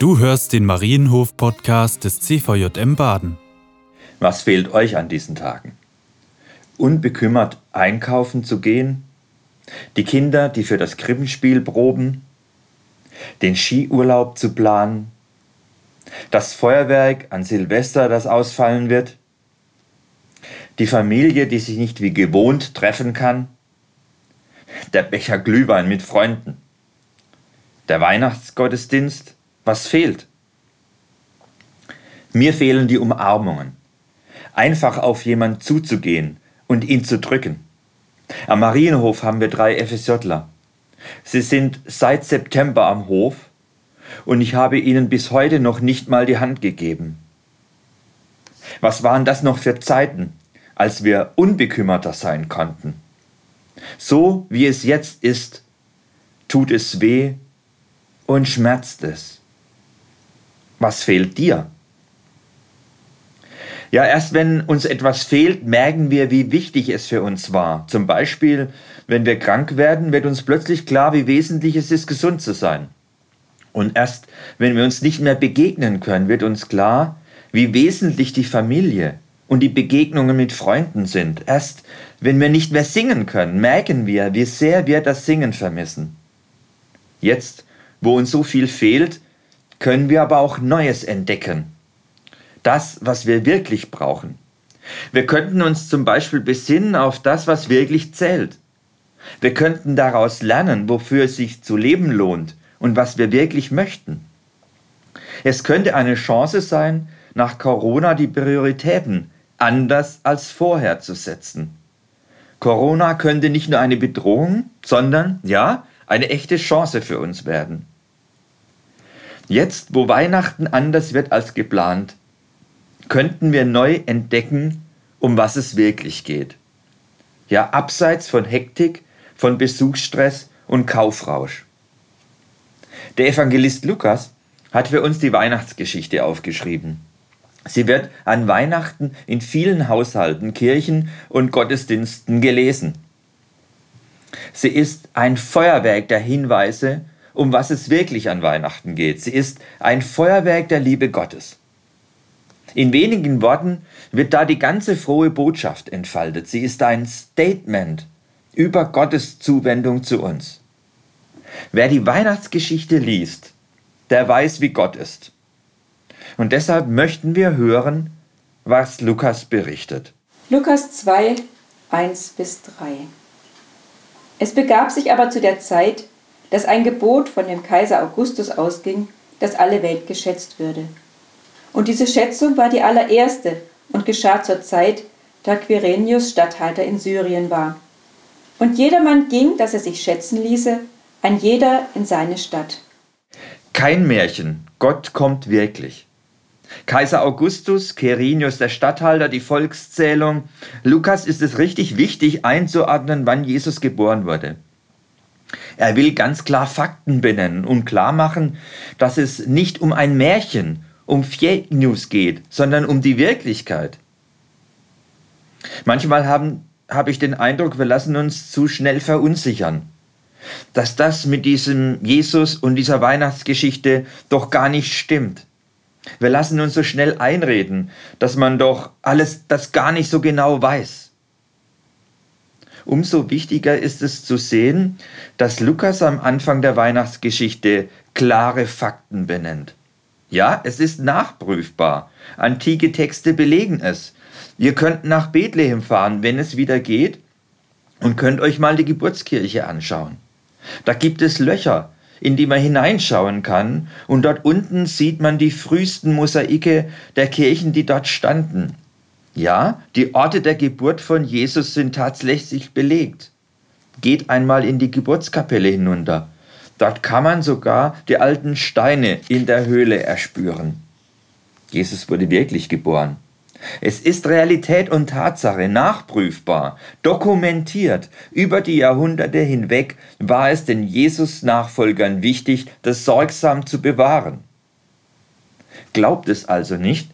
Du hörst den Marienhof-Podcast des CVJM Baden. Was fehlt euch an diesen Tagen? Unbekümmert einkaufen zu gehen? Die Kinder, die für das Krippenspiel proben? Den Skiurlaub zu planen? Das Feuerwerk an Silvester, das ausfallen wird? Die Familie, die sich nicht wie gewohnt treffen kann? Der Becher Glühwein mit Freunden? Der Weihnachtsgottesdienst? Was fehlt? Mir fehlen die Umarmungen. Einfach auf jemanden zuzugehen und ihn zu drücken. Am Marienhof haben wir drei FSJler. Sie sind seit September am Hof und ich habe ihnen bis heute noch nicht mal die Hand gegeben. Was waren das noch für Zeiten, als wir unbekümmerter sein konnten? So wie es jetzt ist, tut es weh und schmerzt es. Was fehlt dir? Ja, erst wenn uns etwas fehlt, merken wir, wie wichtig es für uns war. Zum Beispiel, wenn wir krank werden, wird uns plötzlich klar, wie wesentlich es ist, gesund zu sein. Und erst wenn wir uns nicht mehr begegnen können, wird uns klar, wie wesentlich die Familie und die Begegnungen mit Freunden sind. Erst wenn wir nicht mehr singen können, merken wir, wie sehr wir das Singen vermissen. Jetzt, wo uns so viel fehlt, können wir aber auch Neues entdecken. Das, was wir wirklich brauchen. Wir könnten uns zum Beispiel besinnen auf das, was wirklich zählt. Wir könnten daraus lernen, wofür es sich zu leben lohnt und was wir wirklich möchten. Es könnte eine Chance sein, nach Corona die Prioritäten anders als vorher zu setzen. Corona könnte nicht nur eine Bedrohung, sondern ja, eine echte Chance für uns werden. Jetzt, wo Weihnachten anders wird als geplant, könnten wir neu entdecken, um was es wirklich geht. Ja, abseits von Hektik, von Besuchsstress und Kaufrausch. Der Evangelist Lukas hat für uns die Weihnachtsgeschichte aufgeschrieben. Sie wird an Weihnachten in vielen Haushalten, Kirchen und Gottesdiensten gelesen. Sie ist ein Feuerwerk der Hinweise um was es wirklich an Weihnachten geht. Sie ist ein Feuerwerk der Liebe Gottes. In wenigen Worten wird da die ganze frohe Botschaft entfaltet. Sie ist ein Statement über Gottes Zuwendung zu uns. Wer die Weihnachtsgeschichte liest, der weiß, wie Gott ist. Und deshalb möchten wir hören, was Lukas berichtet. Lukas 2, 1 bis 3. Es begab sich aber zu der Zeit, dass ein Gebot von dem Kaiser Augustus ausging, dass alle Welt geschätzt würde. Und diese Schätzung war die allererste und geschah zur Zeit, da Quirinius Statthalter in Syrien war. Und jedermann ging, dass er sich schätzen ließe, ein jeder in seine Stadt. Kein Märchen, Gott kommt wirklich. Kaiser Augustus, Quirinius der Statthalter, die Volkszählung. Lukas ist es richtig wichtig einzuordnen, wann Jesus geboren wurde. Er will ganz klar Fakten benennen und klar machen, dass es nicht um ein Märchen, um Fake News geht, sondern um die Wirklichkeit. Manchmal habe ich den Eindruck, wir lassen uns zu schnell verunsichern, dass das mit diesem Jesus und dieser Weihnachtsgeschichte doch gar nicht stimmt. Wir lassen uns so schnell einreden, dass man doch alles das gar nicht so genau weiß umso wichtiger ist es zu sehen, dass Lukas am Anfang der Weihnachtsgeschichte klare Fakten benennt. Ja, es ist nachprüfbar. Antike Texte belegen es. Ihr könnt nach Bethlehem fahren, wenn es wieder geht, und könnt euch mal die Geburtskirche anschauen. Da gibt es Löcher, in die man hineinschauen kann, und dort unten sieht man die frühesten Mosaike der Kirchen, die dort standen. Ja, die Orte der Geburt von Jesus sind tatsächlich belegt. Geht einmal in die Geburtskapelle hinunter. Dort kann man sogar die alten Steine in der Höhle erspüren. Jesus wurde wirklich geboren. Es ist Realität und Tatsache, nachprüfbar, dokumentiert. Über die Jahrhunderte hinweg war es den Jesus-Nachfolgern wichtig, das sorgsam zu bewahren. Glaubt es also nicht,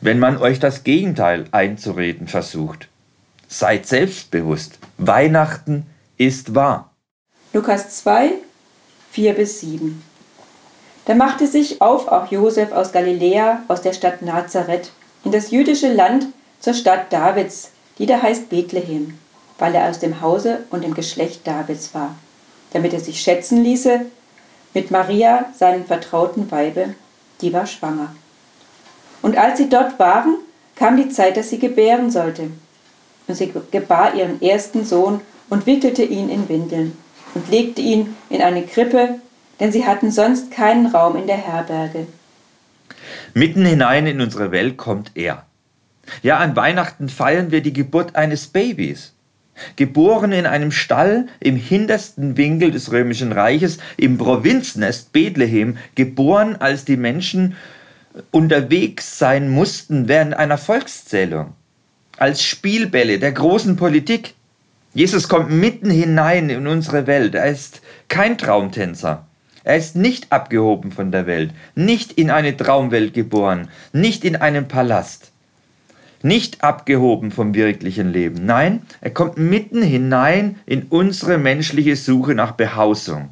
wenn man euch das Gegenteil einzureden versucht. Seid selbstbewusst. Weihnachten ist wahr. Lukas 2, 4 bis 7. Da machte sich auf auch Josef aus Galiläa, aus der Stadt Nazareth, in das jüdische Land zur Stadt Davids, die da heißt Bethlehem, weil er aus dem Hause und dem Geschlecht Davids war, damit er sich schätzen ließe mit Maria, seinem vertrauten Weibe, die war schwanger. Und als sie dort waren, kam die Zeit, dass sie gebären sollte. Und sie gebar ihren ersten Sohn und wickelte ihn in Windeln und legte ihn in eine Krippe, denn sie hatten sonst keinen Raum in der Herberge. Mitten hinein in unsere Welt kommt er. Ja, an Weihnachten feiern wir die Geburt eines Babys. Geboren in einem Stall im hintersten Winkel des römischen Reiches, im Provinznest Bethlehem, geboren, als die Menschen unterwegs sein mussten während einer Volkszählung, als Spielbälle der großen Politik. Jesus kommt mitten hinein in unsere Welt. Er ist kein Traumtänzer. Er ist nicht abgehoben von der Welt, nicht in eine Traumwelt geboren, nicht in einen Palast, nicht abgehoben vom wirklichen Leben. Nein, er kommt mitten hinein in unsere menschliche Suche nach Behausung,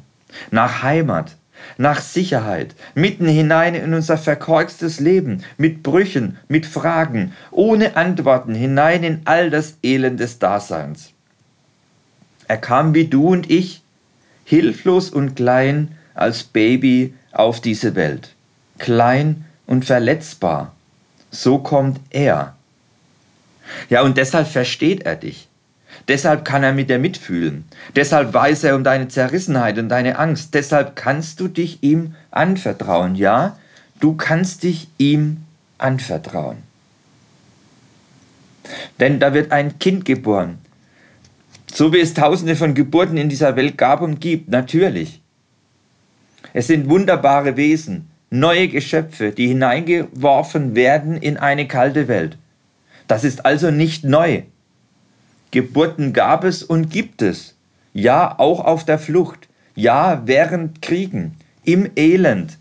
nach Heimat, nach Sicherheit, mitten hinein in unser verkorkstes Leben, mit Brüchen, mit Fragen, ohne Antworten, hinein in all das Elend des Daseins. Er kam wie du und ich, hilflos und klein als Baby auf diese Welt, klein und verletzbar. So kommt er. Ja, und deshalb versteht er dich. Deshalb kann er mit dir mitfühlen. Deshalb weiß er um deine Zerrissenheit und deine Angst. Deshalb kannst du dich ihm anvertrauen. Ja, du kannst dich ihm anvertrauen. Denn da wird ein Kind geboren. So wie es tausende von Geburten in dieser Welt gab und gibt, natürlich. Es sind wunderbare Wesen, neue Geschöpfe, die hineingeworfen werden in eine kalte Welt. Das ist also nicht neu. Geburten gab es und gibt es. Ja, auch auf der Flucht. Ja, während Kriegen, im Elend.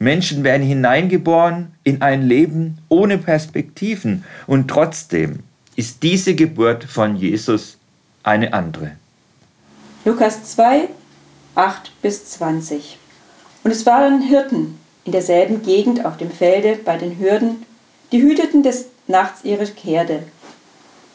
Menschen werden hineingeboren in ein Leben ohne Perspektiven und trotzdem ist diese Geburt von Jesus eine andere. Lukas 2, 8 bis 20. Und es waren Hirten in derselben Gegend auf dem Felde bei den Hürden, die hüteten des Nachts ihre Herde.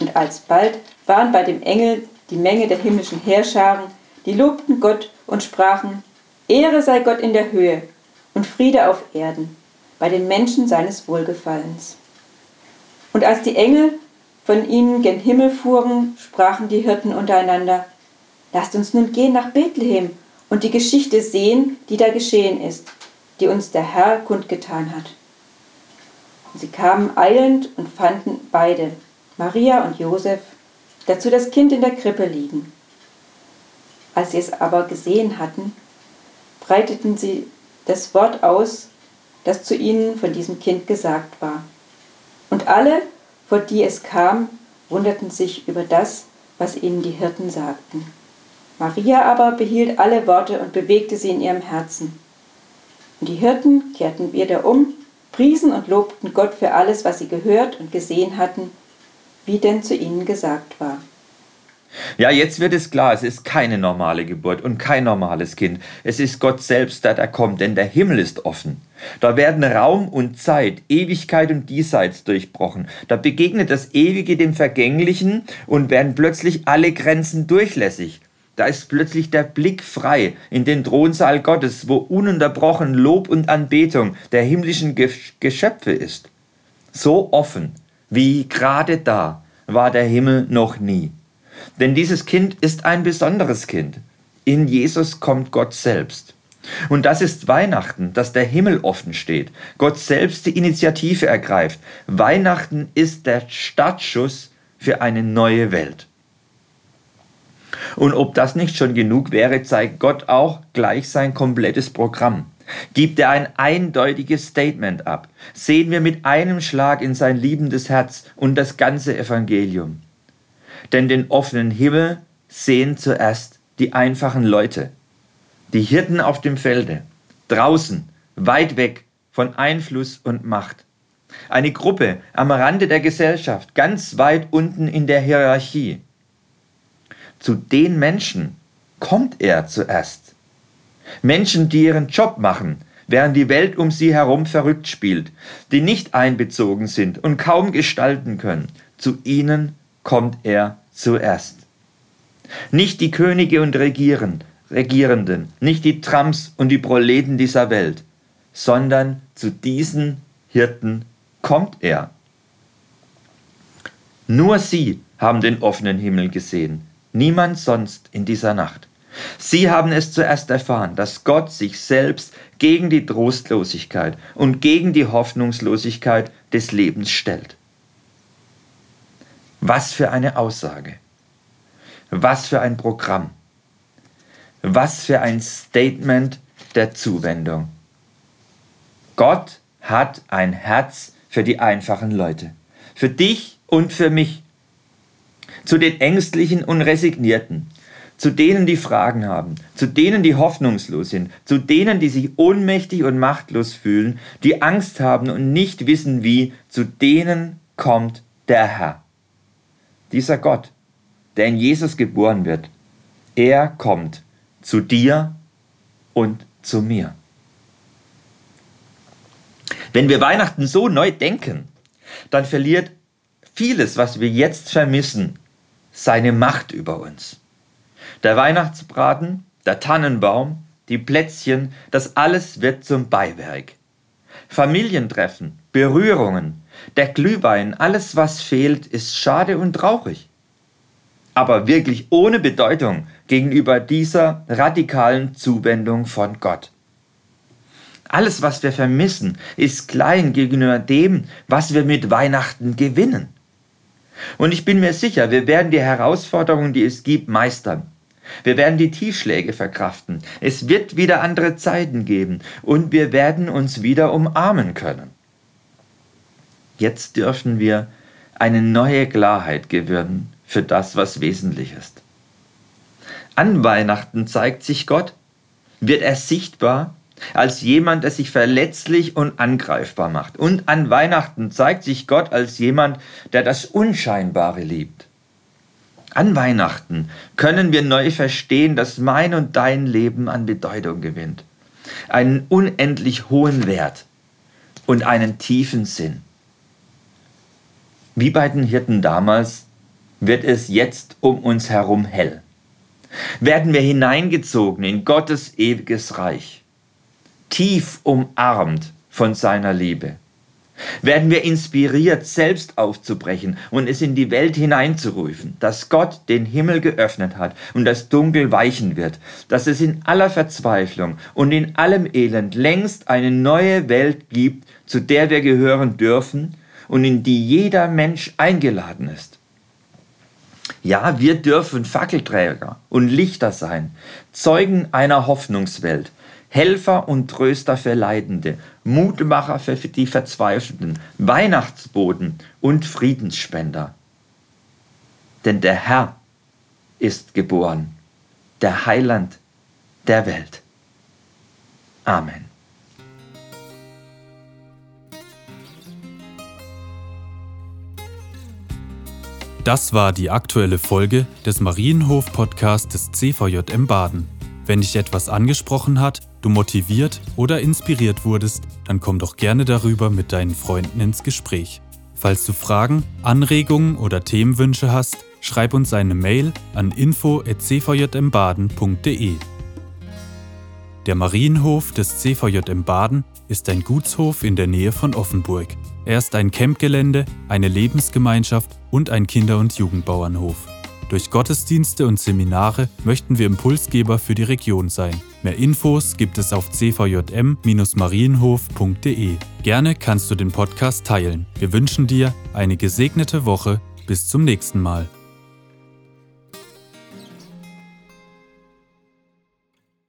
Und alsbald waren bei dem Engel die Menge der himmlischen Heerscharen, die lobten Gott und sprachen, Ehre sei Gott in der Höhe und Friede auf Erden, bei den Menschen seines Wohlgefallens. Und als die Engel von ihnen gen Himmel fuhren, sprachen die Hirten untereinander, Lasst uns nun gehen nach Bethlehem und die Geschichte sehen, die da geschehen ist, die uns der Herr kundgetan hat. Und sie kamen eilend und fanden beide, Maria und Josef, dazu das Kind in der Krippe liegen. Als sie es aber gesehen hatten, breiteten sie das Wort aus, das zu ihnen von diesem Kind gesagt war. Und alle, vor die es kam, wunderten sich über das, was ihnen die Hirten sagten. Maria aber behielt alle Worte und bewegte sie in ihrem Herzen. Und die Hirten kehrten wieder um, priesen und lobten Gott für alles, was sie gehört und gesehen hatten wie denn zu ihnen gesagt war. Ja, jetzt wird es klar, es ist keine normale Geburt und kein normales Kind. Es ist Gott selbst, der da kommt, denn der Himmel ist offen. Da werden Raum und Zeit, Ewigkeit und Diesseits durchbrochen. Da begegnet das Ewige dem Vergänglichen und werden plötzlich alle Grenzen durchlässig. Da ist plötzlich der Blick frei in den Thronsaal Gottes, wo ununterbrochen Lob und Anbetung der himmlischen Geschöpfe ist. So offen, wie gerade da war der Himmel noch nie. Denn dieses Kind ist ein besonderes Kind. In Jesus kommt Gott selbst. Und das ist Weihnachten, dass der Himmel offen steht, Gott selbst die Initiative ergreift. Weihnachten ist der Startschuss für eine neue Welt. Und ob das nicht schon genug wäre, zeigt Gott auch gleich sein komplettes Programm. Gibt er ein eindeutiges Statement ab. Sehen wir mit einem Schlag in sein liebendes Herz und das ganze Evangelium. Denn den offenen Himmel sehen zuerst die einfachen Leute, die Hirten auf dem Felde, draußen, weit weg von Einfluss und Macht. Eine Gruppe am Rande der Gesellschaft, ganz weit unten in der Hierarchie. Zu den Menschen kommt er zuerst. Menschen, die ihren Job machen, während die Welt um sie herum verrückt spielt, die nicht einbezogen sind und kaum gestalten können, zu ihnen kommt er zuerst. Nicht die Könige und Regieren, Regierenden, nicht die Trumps und die Proleten dieser Welt, sondern zu diesen Hirten kommt er. Nur sie haben den offenen Himmel gesehen, niemand sonst in dieser Nacht. Sie haben es zuerst erfahren, dass Gott sich selbst gegen die Trostlosigkeit und gegen die Hoffnungslosigkeit des Lebens stellt. Was für eine Aussage. Was für ein Programm. Was für ein Statement der Zuwendung. Gott hat ein Herz für die einfachen Leute. Für dich und für mich. Zu den Ängstlichen und Resignierten, zu denen, die Fragen haben, zu denen, die hoffnungslos sind, zu denen, die sich ohnmächtig und machtlos fühlen, die Angst haben und nicht wissen wie, zu denen kommt der Herr. Dieser Gott, der in Jesus geboren wird, er kommt zu dir und zu mir. Wenn wir Weihnachten so neu denken, dann verliert vieles, was wir jetzt vermissen, seine Macht über uns. Der Weihnachtsbraten, der Tannenbaum, die Plätzchen, das alles wird zum Beiwerk. Familientreffen, Berührungen, der Glühwein, alles was fehlt, ist schade und traurig. Aber wirklich ohne Bedeutung gegenüber dieser radikalen Zuwendung von Gott. Alles, was wir vermissen, ist klein gegenüber dem, was wir mit Weihnachten gewinnen. Und ich bin mir sicher, wir werden die Herausforderungen, die es gibt, meistern. Wir werden die Tiefschläge verkraften. Es wird wieder andere Zeiten geben und wir werden uns wieder umarmen können. Jetzt dürfen wir eine neue Klarheit gewähren für das, was wesentlich ist. An Weihnachten zeigt sich Gott, wird er sichtbar als jemand, der sich verletzlich und angreifbar macht. Und an Weihnachten zeigt sich Gott als jemand, der das Unscheinbare liebt. An Weihnachten können wir neu verstehen, dass mein und dein Leben an Bedeutung gewinnt, einen unendlich hohen Wert und einen tiefen Sinn. Wie bei den Hirten damals wird es jetzt um uns herum hell. Werden wir hineingezogen in Gottes ewiges Reich, tief umarmt von seiner Liebe werden wir inspiriert, selbst aufzubrechen und es in die Welt hineinzurufen, dass Gott den Himmel geöffnet hat und das Dunkel weichen wird, dass es in aller Verzweiflung und in allem Elend längst eine neue Welt gibt, zu der wir gehören dürfen und in die jeder Mensch eingeladen ist. Ja, wir dürfen Fackelträger und Lichter sein, Zeugen einer Hoffnungswelt, Helfer und Tröster für Leidende, Mutmacher für die Verzweifelten, Weihnachtsboten und Friedensspender. Denn der Herr ist geboren, der Heiland der Welt. Amen. Das war die aktuelle Folge des Marienhof-Podcasts des CVJM Baden. Wenn dich etwas angesprochen hat, du motiviert oder inspiriert wurdest, dann komm doch gerne darüber mit deinen Freunden ins Gespräch. Falls du Fragen, Anregungen oder Themenwünsche hast, schreib uns eine Mail an info@cvjmbaden.de. Der Marienhof des CVJM Baden ist ein Gutshof in der Nähe von Offenburg. Er ist ein Campgelände, eine Lebensgemeinschaft und ein Kinder- und Jugendbauernhof. Durch Gottesdienste und Seminare möchten wir Impulsgeber für die Region sein. Mehr Infos gibt es auf cvjm-marienhof.de. Gerne kannst du den Podcast teilen. Wir wünschen dir eine gesegnete Woche. Bis zum nächsten Mal.